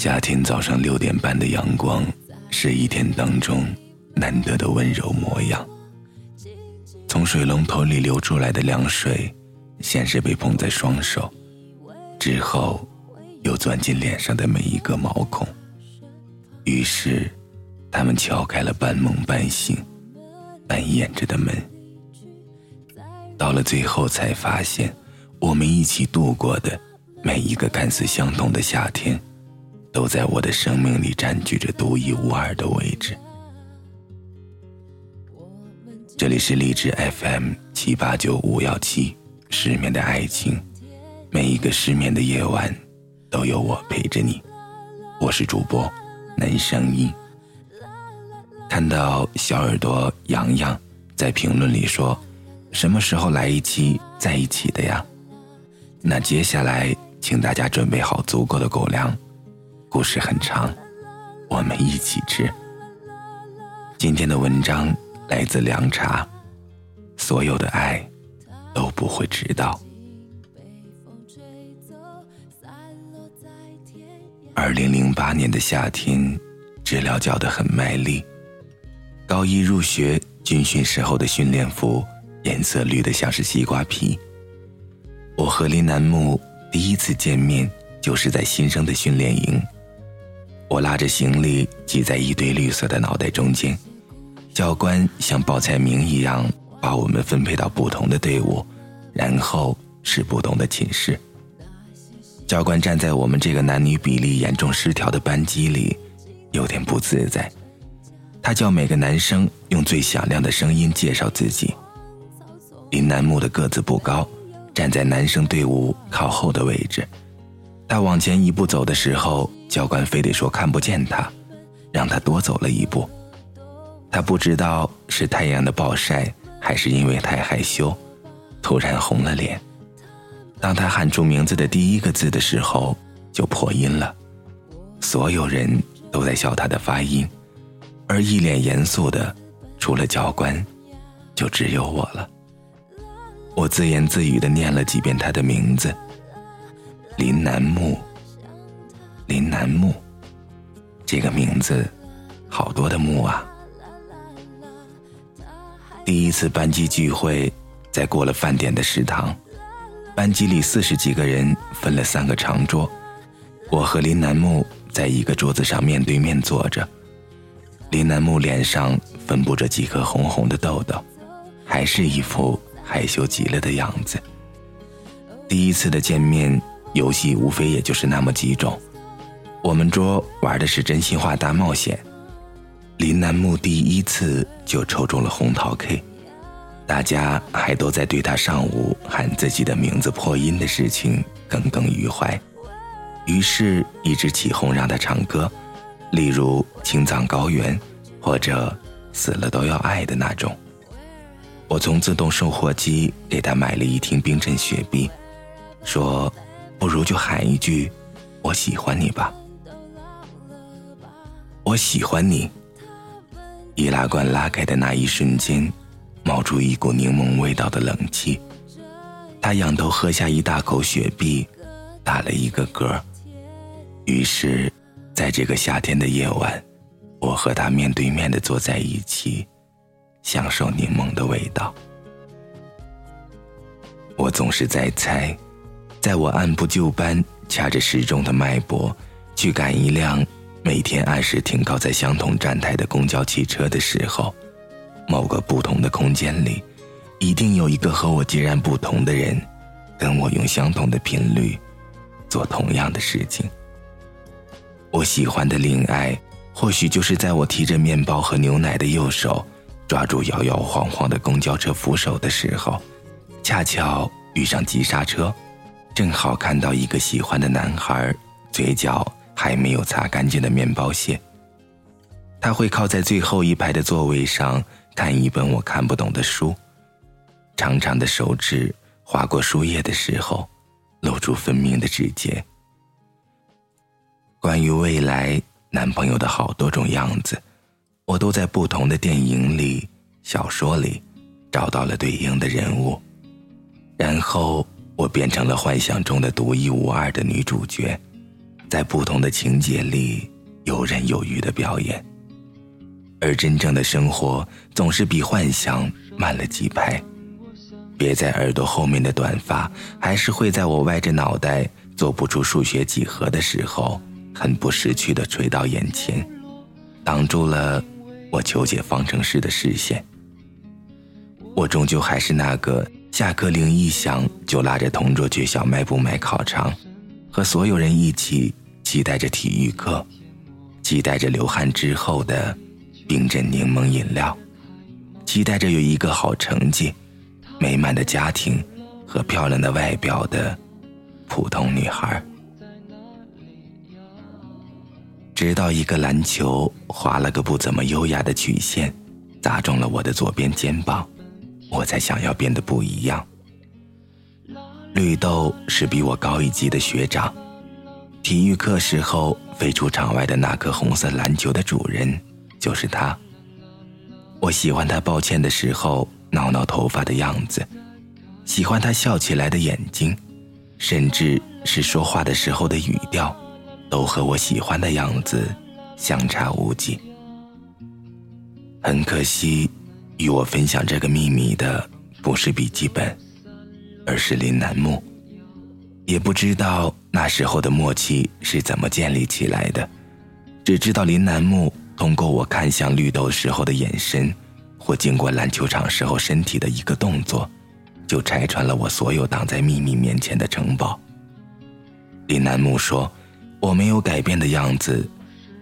夏天早上六点半的阳光，是一天当中难得的温柔模样。从水龙头里流出来的凉水，先是被捧在双手，之后又钻进脸上的每一个毛孔。于是，他们敲开了半梦半醒、半掩着的门。到了最后，才发现，我们一起度过的每一个看似相同的夏天。都在我的生命里占据着独一无二的位置。这里是荔枝 FM 七八九五幺七，失眠的爱情，每一个失眠的夜晚，都有我陪着你。我是主播南声音。看到小耳朵洋洋在评论里说：“什么时候来一期在一起的呀？”那接下来，请大家准备好足够的狗粮。故事很长，我们一起吃。今天的文章来自凉茶，所有的爱都不会迟到。二零零八年的夏天，治疗教得很卖力。高一入学军训时候的训练服，颜色绿得像是西瓜皮。我和林楠木第一次见面，就是在新生的训练营。我拉着行李挤在一堆绿色的脑袋中间，教官像报菜名一样把我们分配到不同的队伍，然后是不同的寝室。教官站在我们这个男女比例严重失调的班级里，有点不自在。他叫每个男生用最响亮的声音介绍自己。林楠木的个子不高，站在男生队伍靠后的位置。他往前一步走的时候。教官非得说看不见他，让他多走了一步。他不知道是太阳的暴晒，还是因为太害羞，突然红了脸。当他喊出名字的第一个字的时候，就破音了。所有人都在笑他的发音，而一脸严肃的，除了教官，就只有我了。我自言自语的念了几遍他的名字：林楠木。林楠木，这个名字，好多的木啊。第一次班级聚会，在过了饭点的食堂，班级里四十几个人分了三个长桌，我和林楠木在一个桌子上面对面坐着。林楠木脸上分布着几颗红红的痘痘，还是一副害羞极了的样子。第一次的见面，游戏无非也就是那么几种。我们桌玩的是真心话大冒险，林楠木第一次就抽中了红桃 K，大家还都在对他上午喊自己的名字破音的事情耿耿于怀，于是，一直起哄让他唱歌，例如《青藏高原》，或者《死了都要爱》的那种。我从自动售货机给他买了一听冰镇雪碧，说：“不如就喊一句，我喜欢你吧。”我喜欢你。易拉罐拉开的那一瞬间，冒出一股柠檬味道的冷气。他仰头喝下一大口雪碧，打了一个嗝。于是，在这个夏天的夜晚，我和他面对面的坐在一起，享受柠檬的味道。我总是在猜，在我按部就班掐着时钟的脉搏，去赶一辆。每天按时停靠在相同站台的公交汽车的时候，某个不同的空间里，一定有一个和我截然不同的人，跟我用相同的频率做同样的事情。我喜欢的恋爱，或许就是在我提着面包和牛奶的右手，抓住摇摇晃晃的公交车扶手的时候，恰巧遇上急刹车，正好看到一个喜欢的男孩，嘴角。还没有擦干净的面包屑。他会靠在最后一排的座位上看一本我看不懂的书，长长的手指划过书页的时候，露出分明的指节。关于未来男朋友的好多种样子，我都在不同的电影里、小说里找到了对应的人物，然后我变成了幻想中的独一无二的女主角，在不同的情节里游刃有余的表演。而真正的生活总是比幻想慢了几拍，别在耳朵后面的短发还是会在我歪着脑袋做不出数学几何的时候，很不识趣的垂到眼前，挡住了我求解方程式的视线。我终究还是那个下课铃一响就拉着同桌去小卖部买烤肠，和所有人一起期待着体育课，期待着流汗之后的。冰镇柠檬饮料，期待着有一个好成绩、美满的家庭和漂亮的外表的普通女孩。直到一个篮球划了个不怎么优雅的曲线，砸中了我的左边肩膀，我才想要变得不一样。绿豆是比我高一级的学长，体育课时候飞出场外的那颗红色篮球的主人。就是他。我喜欢他抱歉的时候挠挠头发的样子，喜欢他笑起来的眼睛，甚至是说话的时候的语调，都和我喜欢的样子相差无几。很可惜，与我分享这个秘密的不是笔记本，而是林楠木。也不知道那时候的默契是怎么建立起来的，只知道林楠木。通过我看向绿豆时候的眼神，或经过篮球场时候身体的一个动作，就拆穿了我所有挡在秘密面前的城堡。林楠木说：“我没有改变的样子，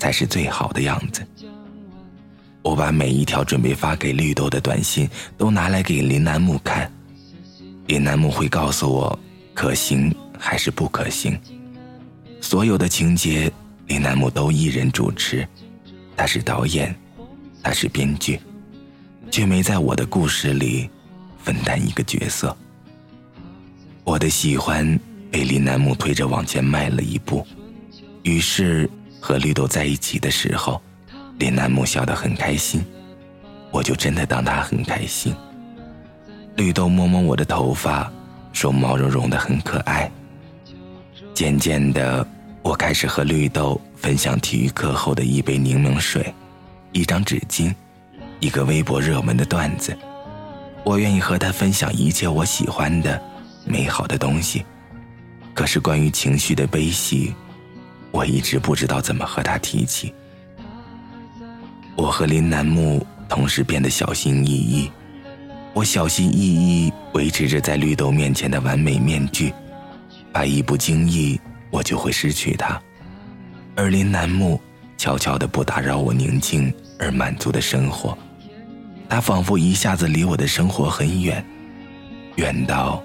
才是最好的样子。”我把每一条准备发给绿豆的短信都拿来给林楠木看，林楠木会告诉我可行还是不可行。所有的情节，林楠木都一人主持。他是导演，他是编剧，却没在我的故事里分担一个角色。我的喜欢被林楠木推着往前迈了一步，于是和绿豆在一起的时候，林楠木笑得很开心，我就真的当他很开心。绿豆摸摸我的头发，说毛茸茸的很可爱。渐渐的。我开始和绿豆分享体育课后的一杯柠檬水，一张纸巾，一个微博热门的段子。我愿意和他分享一切我喜欢的、美好的东西。可是关于情绪的悲喜，我一直不知道怎么和他提起。我和林楠木同时变得小心翼翼，我小心翼翼维持着在绿豆面前的完美面具，怕一不经意。我就会失去他，而林楠木悄悄的不打扰我宁静而满足的生活，他仿佛一下子离我的生活很远，远到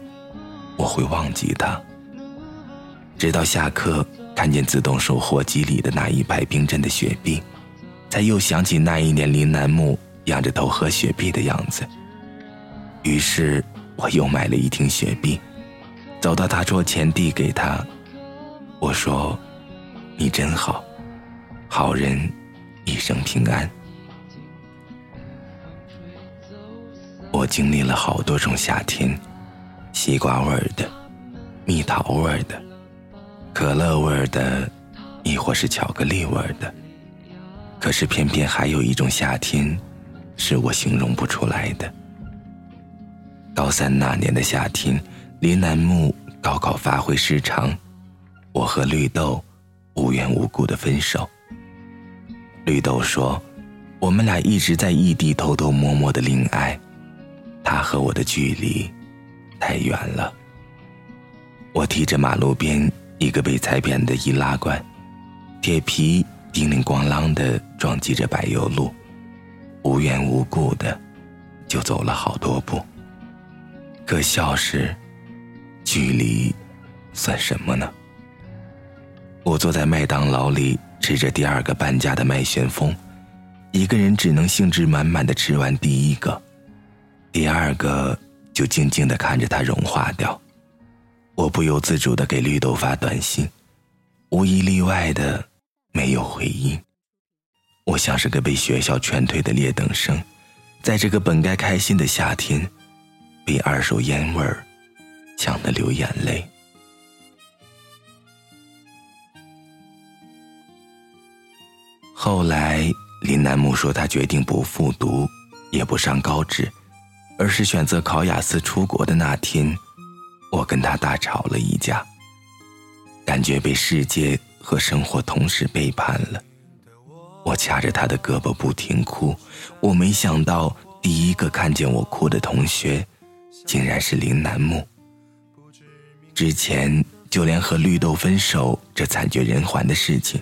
我会忘记他。直到下课看见自动售货机里的那一排冰镇的雪碧，才又想起那一年林楠木仰着头喝雪碧的样子。于是我又买了一听雪碧，走到他桌前递给他。我说：“你真好，好人一生平安。”我经历了好多种夏天，西瓜味儿的，蜜桃味儿的，可乐味儿的，亦或是巧克力味儿的。可是偏偏还有一种夏天，是我形容不出来的。高三那年的夏天，林楠木高考发挥失常。我和绿豆无缘无故的分手。绿豆说：“我们俩一直在异地偷偷摸摸的恋爱，他和我的距离太远了。”我提着马路边一个被踩扁的易拉罐，铁皮叮铃咣啷的撞击着柏油路，无缘无故的就走了好多步。可笑是，距离算什么呢？我坐在麦当劳里吃着第二个半价的麦旋风，一个人只能兴致满满的吃完第一个，第二个就静静的看着它融化掉。我不由自主的给绿豆发短信，无一例外的没有回应。我像是个被学校劝退的劣等生，在这个本该开心的夏天，被二手烟味儿呛得流眼泪。后来，林楠木说他决定不复读，也不上高职，而是选择考雅思出国的那天，我跟他大吵了一架，感觉被世界和生活同时背叛了。我掐着他的胳膊不停哭，我没想到第一个看见我哭的同学，竟然是林楠木。之前就连和绿豆分手这惨绝人寰的事情。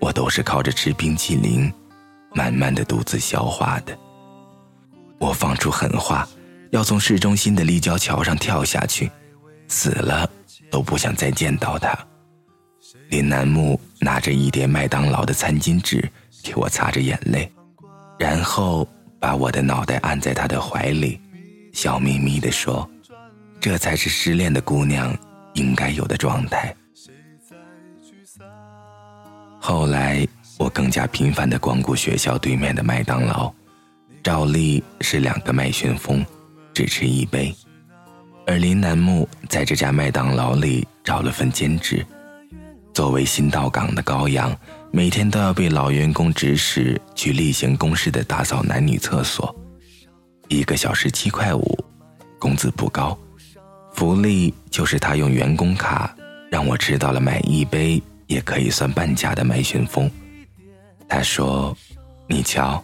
我都是靠着吃冰淇淋，慢慢的独自消化的。我放出狠话，要从市中心的立交桥上跳下去，死了都不想再见到他。林楠木拿着一叠麦当劳的餐巾纸给我擦着眼泪，然后把我的脑袋按在他的怀里，笑眯眯地说：“这才是失恋的姑娘应该有的状态。”后来，我更加频繁地光顾学校对面的麦当劳，照例是两个麦旋风，只吃一杯。而林楠木在这家麦当劳里找了份兼职，作为新到岗的羔羊，每天都要被老员工指使去例行公事的打扫男女厕所，一个小时七块五，工资不高，福利就是他用员工卡让我吃到了买一杯。也可以算半价的麦旋风。他说：“你瞧，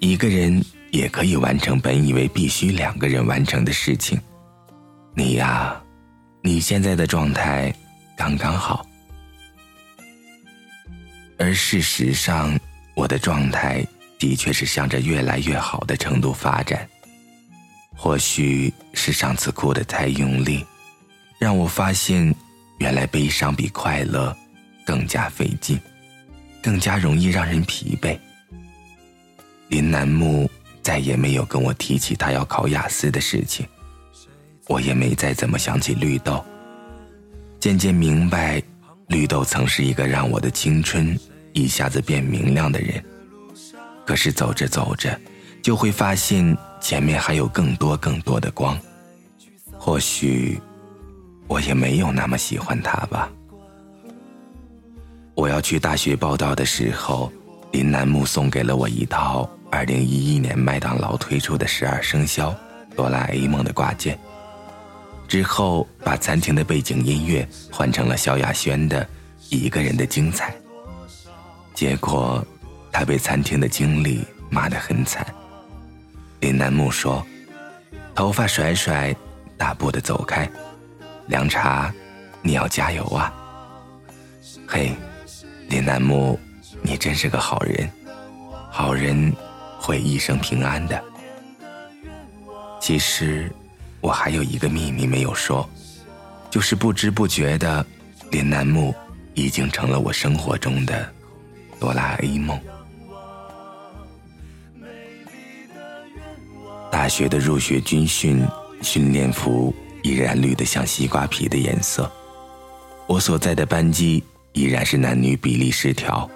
一个人也可以完成本以为必须两个人完成的事情。你呀，你现在的状态刚刚好。而事实上，我的状态的确是向着越来越好的程度发展。或许是上次哭得太用力，让我发现，原来悲伤比快乐。”更加费劲，更加容易让人疲惫。林楠木再也没有跟我提起他要考雅思的事情，我也没再怎么想起绿豆。渐渐明白，绿豆曾是一个让我的青春一下子变明亮的人。可是走着走着，就会发现前面还有更多更多的光。或许，我也没有那么喜欢他吧。我要去大学报道的时候，林楠木送给了我一套二零一一年麦当劳推出的十二生肖哆啦 A 梦的挂件。之后把餐厅的背景音乐换成了萧亚轩的《一个人的精彩》。结果，他被餐厅的经理骂得很惨。林楠木说：“头发甩甩，大步的走开。凉茶，你要加油啊！”嘿。林楠木，你真是个好人，好人会一生平安的。其实，我还有一个秘密没有说，就是不知不觉的，林楠木已经成了我生活中的哆啦 A 梦。大学的入学军训训练服依然绿得像西瓜皮的颜色，我所在的班级。依然是男女比例失调，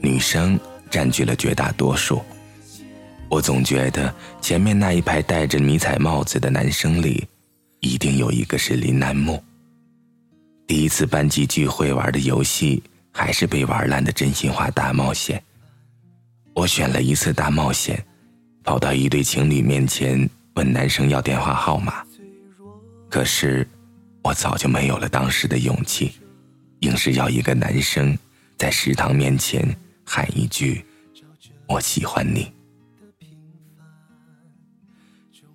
女生占据了绝大多数。我总觉得前面那一排戴着迷彩帽子的男生里，一定有一个是林楠木。第一次班级聚会玩的游戏还是被玩烂的真心话大冒险。我选了一次大冒险，跑到一对情侣面前问男生要电话号码，可是我早就没有了当时的勇气。硬是要一个男生在食堂面前喊一句“我喜欢你”。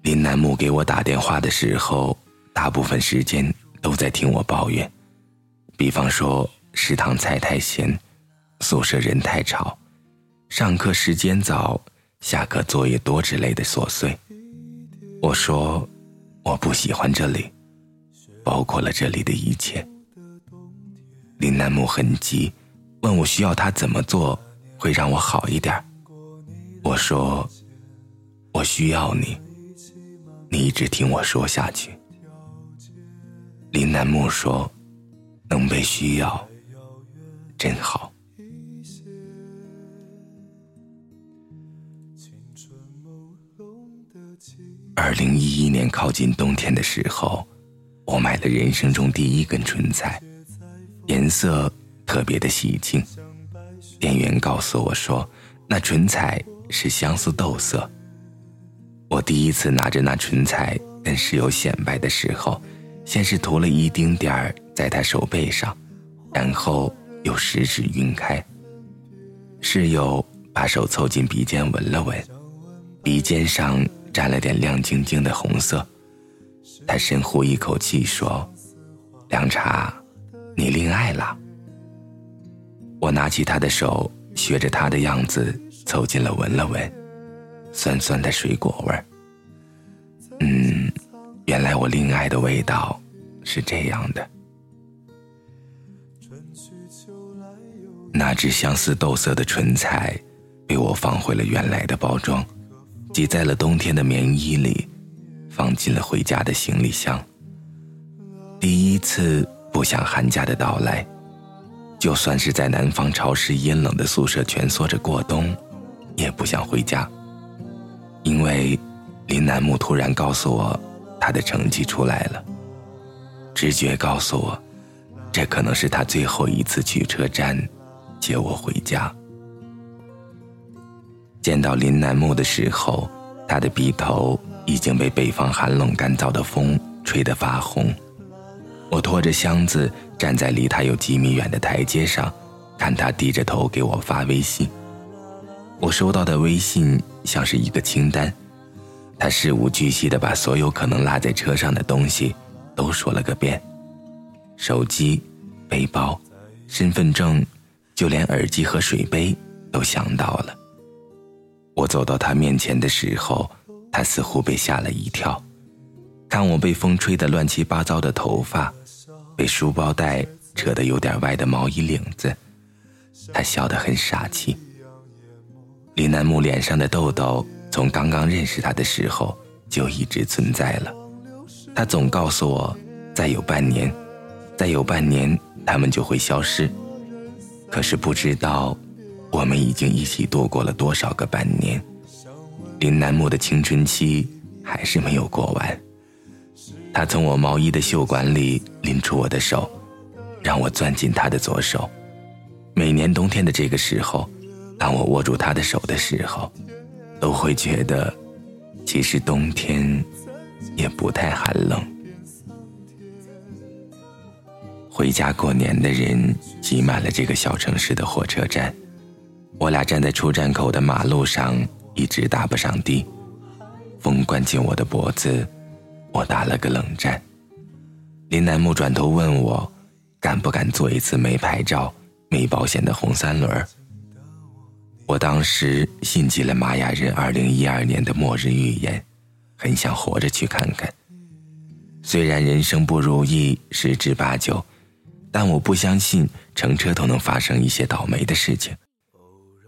林楠木给我打电话的时候，大部分时间都在听我抱怨，比方说食堂菜太咸，宿舍人太吵，上课时间早，下课作业多之类的琐碎。我说我不喜欢这里，包括了这里的一切。林楠木很急，问我需要他怎么做会让我好一点。我说：“我需要你，你一直听我说下去。”林楠木说：“能被需要，真好。”二零一一年靠近冬天的时候，我买了人生中第一根唇彩，颜色特别的喜庆。店员告诉我说，那唇彩是相思豆色。我第一次拿着那唇彩跟室友显摆的时候，先是涂了一丁点儿在他手背上，然后又食指晕开。室友把手凑近鼻尖闻了闻，鼻尖上沾了点亮晶晶的红色。他深呼一口气说：“凉茶，你恋爱了。”我拿起他的手，学着他的样子凑近了闻了闻，酸酸的水果味儿。嗯，原来我恋爱的味道是这样的。那只相思豆色的唇彩，被我放回了原来的包装，挤在了冬天的棉衣里。放进了回家的行李箱。第一次不想寒假的到来，就算是在南方潮湿阴冷的宿舍蜷缩着过冬，也不想回家。因为林楠木突然告诉我，他的成绩出来了。直觉告诉我，这可能是他最后一次去车站接我回家。见到林楠木的时候，他的鼻头。已经被北方寒冷干燥的风吹得发红。我拖着箱子站在离他有几米远的台阶上，看他低着头给我发微信。我收到的微信像是一个清单，他事无巨细地把所有可能落在车上的东西都说了个遍：手机、背包、身份证，就连耳机和水杯都想到了。我走到他面前的时候。他似乎被吓了一跳，看我被风吹得乱七八糟的头发，被书包带扯得有点歪的毛衣领子，他笑得很傻气。林楠木脸上的痘痘从刚刚认识他的时候就一直存在了，他总告诉我，再有半年，再有半年他们就会消失，可是不知道，我们已经一起度过了多少个半年。林楠木的青春期还是没有过完，他从我毛衣的袖管里拎出我的手，让我攥紧他的左手。每年冬天的这个时候，当我握住他的手的时候，都会觉得，其实冬天也不太寒冷。回家过年的人挤满了这个小城市的火车站，我俩站在出站口的马路上。一直打不上的，风灌进我的脖子，我打了个冷战。林楠木转头问我，敢不敢做一次没牌照、没保险的红三轮？我当时信极了玛雅人二零一二年的末日预言，很想活着去看看。虽然人生不如意十之八九，但我不相信乘车都能发生一些倒霉的事情。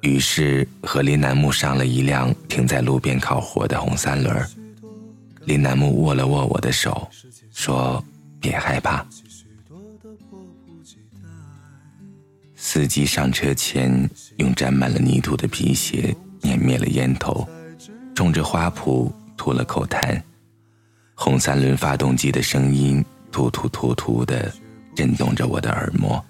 于是和林楠木上了一辆停在路边烤火的红三轮。林楠木握了握我的手，说：“别害怕。”司机上车前用沾满了泥土的皮鞋碾灭了烟头，冲着花圃吐了口痰。红三轮发动机的声音突突突突的震动着我的耳膜，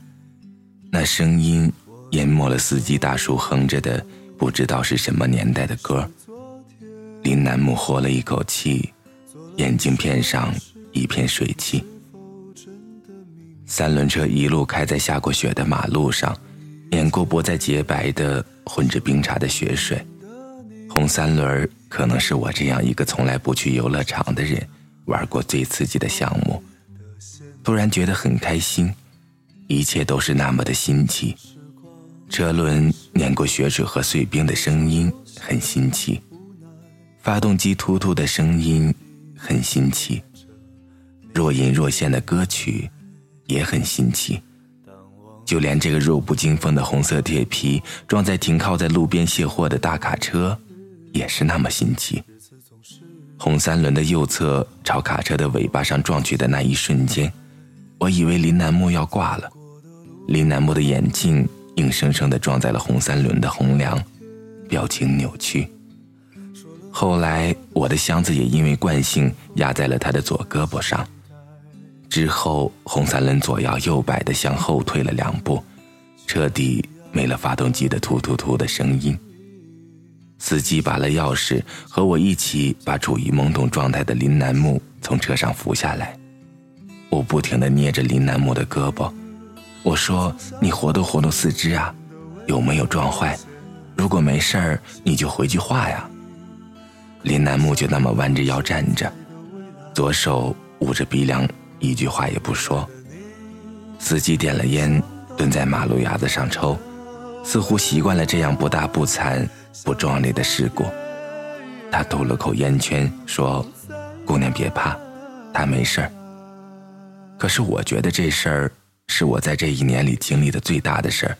那声音。淹没了司机大叔哼着的不知道是什么年代的歌。林楠木呼了一口气，眼镜片上一片水汽。三轮车一路开在下过雪的马路上，碾过不再洁白的混着冰碴的雪水。红三轮可能是我这样一个从来不去游乐场的人玩过最刺激的项目。突然觉得很开心，一切都是那么的新奇。车轮碾过雪水和碎冰的声音很新奇，发动机突突的声音很新奇，若隐若现的歌曲也很新奇，就连这个弱不禁风的红色铁皮装在停靠在路边卸货的大卡车，也是那么新奇。红三轮的右侧朝卡车的尾巴上撞去的那一瞬间，我以为林楠木要挂了，林楠木的眼镜。硬生生地撞在了红三轮的红梁，表情扭曲。后来，我的箱子也因为惯性压在了他的左胳膊上。之后红三轮左摇右摆的向后退了两步，彻底没了发动机的突突突的声音。司机拔了钥匙，和我一起把处于懵懂状态的林楠木从车上扶下来。我不停地捏着林楠木的胳膊，我说：“你活动活动四肢啊，有没有撞坏？如果没事儿，你就回句话呀。”林楠木就那么弯着腰站着，左手捂着鼻梁，一句话也不说。司机点了烟，蹲在马路牙子上抽，似乎习惯了这样不大不惨。不壮烈的事故，他吐了口烟圈，说：“姑娘别怕，他没事儿。”可是我觉得这事儿是我在这一年里经历的最大的事儿。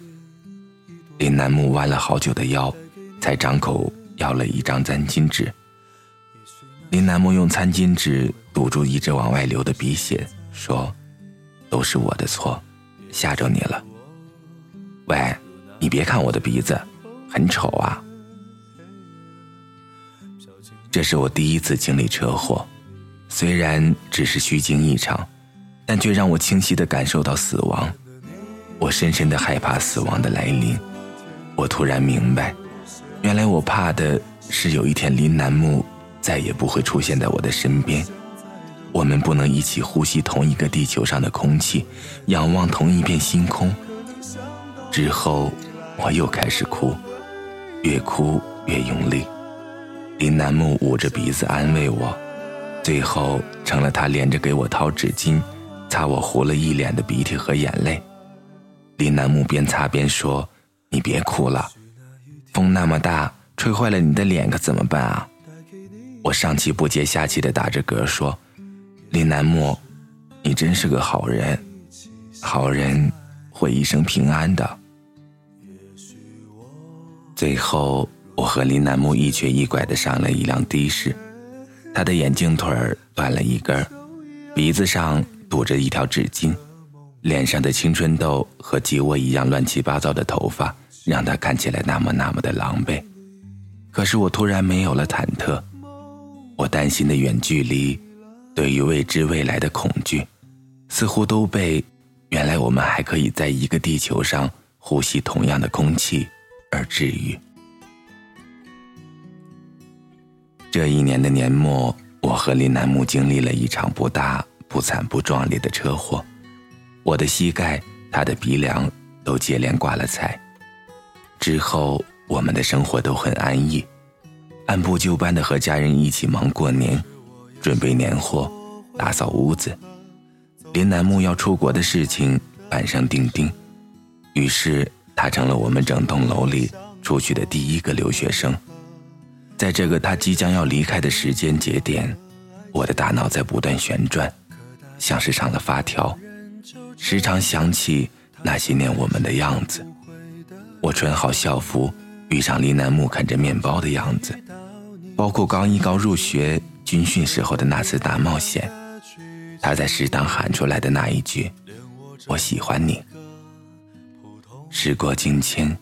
林楠木弯了好久的腰，才张口要了一张餐巾纸。林楠木用餐巾纸堵住一直往外流的鼻血，说：“都是我的错，吓着你了。喂，你别看我的鼻子，很丑啊。”这是我第一次经历车祸，虽然只是虚惊一场，但却让我清晰地感受到死亡。我深深地害怕死亡的来临。我突然明白，原来我怕的是有一天林楠木再也不会出现在我的身边，我们不能一起呼吸同一个地球上的空气，仰望同一片星空。之后，我又开始哭，越哭越用力。林楠木捂着鼻子安慰我，最后成了他连着给我掏纸巾，擦我糊了一脸的鼻涕和眼泪。林楠木边擦边说：“你别哭了，风那么大，吹坏了你的脸可怎么办啊？”我上气不接下气的打着嗝说：“林楠木，你真是个好人，好人会一生平安的。”最后。我和林楠木一瘸一拐地上了一辆的士，他的眼镜腿儿断了一根，鼻子上堵着一条纸巾，脸上的青春痘和鸡窝一样乱七八糟的头发，让他看起来那么那么的狼狈。可是我突然没有了忐忑，我担心的远距离，对于未知未来的恐惧，似乎都被原来我们还可以在一个地球上呼吸同样的空气而治愈。这一年的年末，我和林楠木经历了一场不大不惨不壮烈的车祸，我的膝盖、他的鼻梁都接连挂了彩。之后，我们的生活都很安逸，按部就班的和家人一起忙过年，准备年货，打扫屋子。林楠木要出国的事情板上钉钉，于是他成了我们整栋楼里出去的第一个留学生。在这个他即将要离开的时间节点，我的大脑在不断旋转，像是上了发条，时常想起那些年我们的样子。我穿好校服，遇上林楠木啃着面包的样子，包括刚一高入学军训时候的那次大冒险，他在食堂喊出来的那一句“我喜欢你”。时过境迁，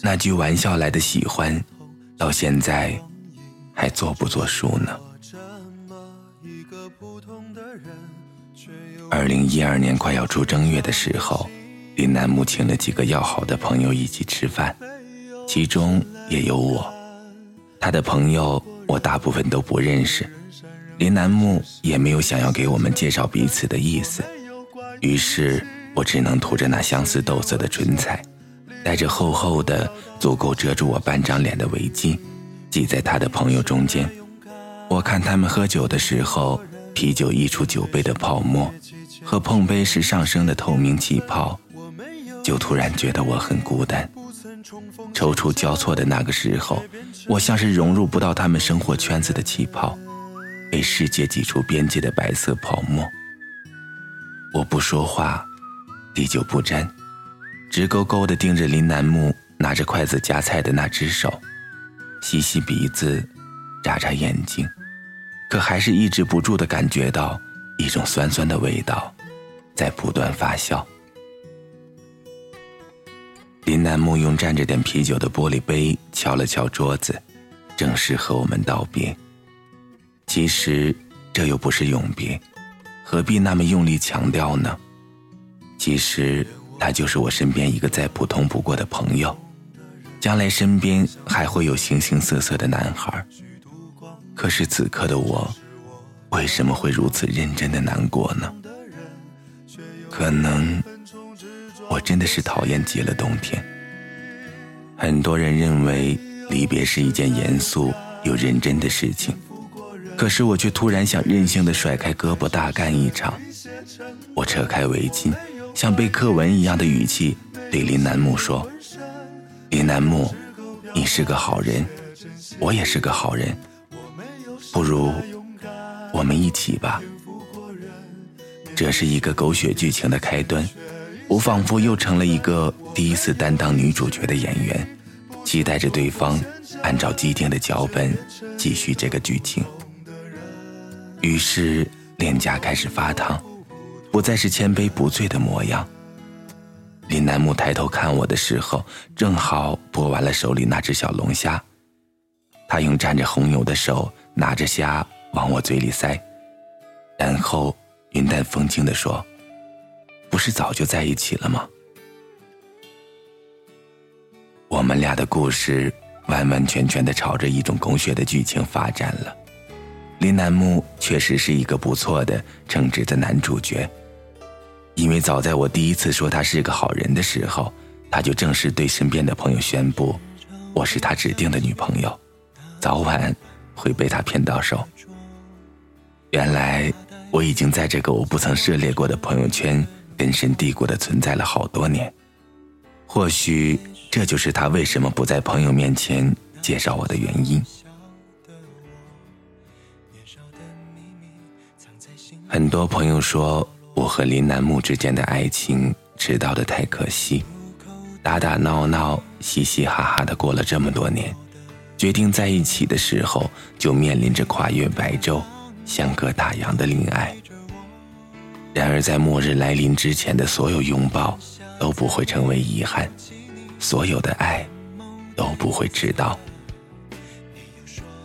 那句玩笑来的喜欢，到现在。还作不作数呢？二零一二年快要出正月的时候，林楠木请了几个要好的朋友一起吃饭，其中也有我。他的朋友我大部分都不认识，林楠木也没有想要给我们介绍彼此的意思，于是我只能涂着那相思豆色的唇彩，戴着厚厚的、足够遮住我半张脸的围巾。挤在他的朋友中间，我看他们喝酒的时候，啤酒溢出酒杯的泡沫，和碰杯时上升的透明气泡，就突然觉得我很孤单。踌躇交错的那个时候，我像是融入不到他们生活圈子的气泡，被世界挤出边界的白色泡沫。我不说话，滴酒不沾，直勾勾地盯着林楠木拿着筷子夹菜的那只手。吸吸鼻子，眨眨眼睛，可还是抑制不住的感觉到一种酸酸的味道，在不断发酵。林楠木用蘸着点啤酒的玻璃杯敲了敲桌子，正式和我们道别。其实这又不是永别，何必那么用力强调呢？其实他就是我身边一个再普通不过的朋友，将来身边还会有形形色色的男孩。可是此刻的我，为什么会如此认真的难过呢？可能我真的是讨厌极了冬天。很多人认为离别是一件严肃又认真的事情，可是我却突然想任性的甩开胳膊大干一场。我扯开围巾，像背课文一样的语气对林楠木说：“林楠木，你是个好人，我也是个好人，不如我们一起吧。”这是一个狗血剧情的开端。我仿佛又成了一个第一次担当女主角的演员，期待着对方按照既定的脚本继续这个剧情。于是脸颊开始发烫，不再是千杯不醉的模样。林楠木抬头看我的时候，正好剥完了手里那只小龙虾，他用沾着红油的手拿着虾往我嘴里塞，然后云淡风轻地说。不是早就在一起了吗？我们俩的故事完完全全的朝着一种狗血的剧情发展了。林楠木确实是一个不错的称职的男主角，因为早在我第一次说他是个好人的时候，他就正式对身边的朋友宣布，我是他指定的女朋友，早晚会被他骗到手。原来我已经在这个我不曾涉猎过的朋友圈。根深蒂固的存在了好多年，或许这就是他为什么不在朋友面前介绍我的原因。很多朋友说我和林楠木之间的爱情迟到的太可惜，打打闹闹、嘻嘻哈哈的过了这么多年，决定在一起的时候就面临着跨越白昼、相隔大洋的恋爱。然而，在末日来临之前的所有拥抱都不会成为遗憾，所有的爱都不会迟到。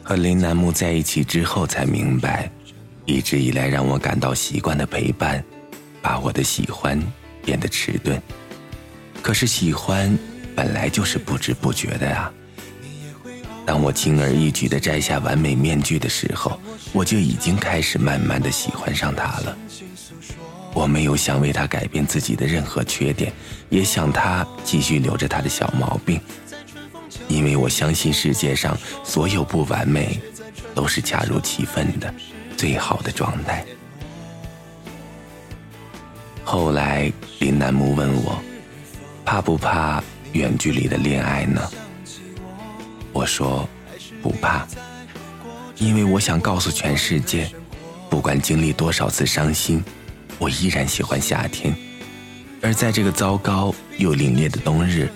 和林楠木在一起之后，才明白，一直以来让我感到习惯的陪伴，把我的喜欢变得迟钝。可是，喜欢本来就是不知不觉的啊。当我轻而易举地摘下完美面具的时候，我就已经开始慢慢地喜欢上他了。我没有想为他改变自己的任何缺点，也想他继续留着他的小毛病，因为我相信世界上所有不完美，都是恰如其分的，最好的状态。后来林楠木问我，怕不怕远距离的恋爱呢？我说不怕，因为我想告诉全世界，不管经历多少次伤心。我依然喜欢夏天，而在这个糟糕又凛冽的冬日，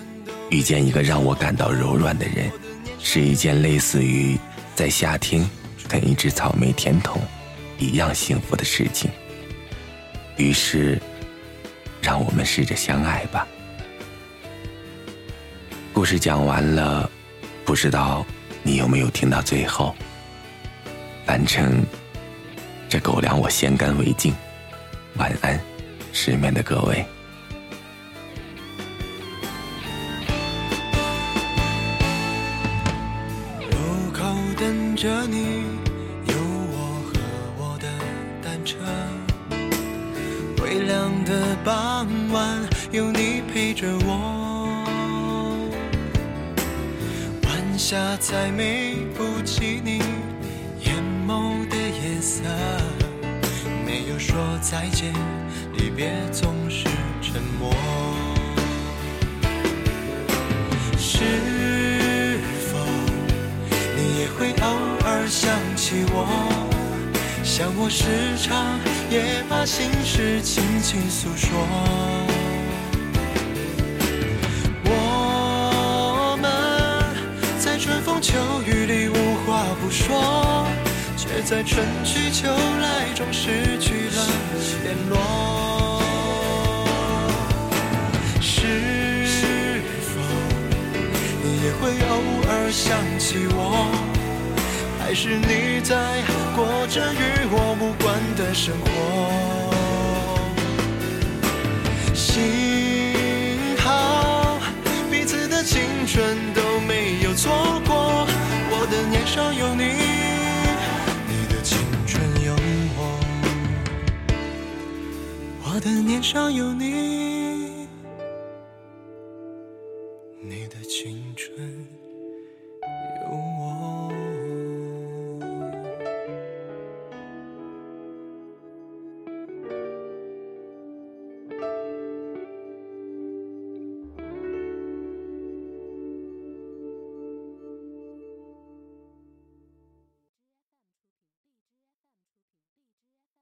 遇见一个让我感到柔软的人，是一件类似于在夏天啃一只草莓甜筒一样幸福的事情。于是，让我们试着相爱吧。故事讲完了，不知道你有没有听到最后？反正这狗粮我先干为敬。晚安，失眠的各位。等着你，有我和我的单车。微凉的傍下再美不及你眼眸的颜色。没有说再见，离别总是沉默。是否你也会偶尔想起我？像我时常也把心事轻轻诉说。在春去秋来中失去了联络。是否你也会偶尔想起我？还是你在过着与我无关的生活？幸好，彼此的青春都没有错过。我的年少有你，的年少有你。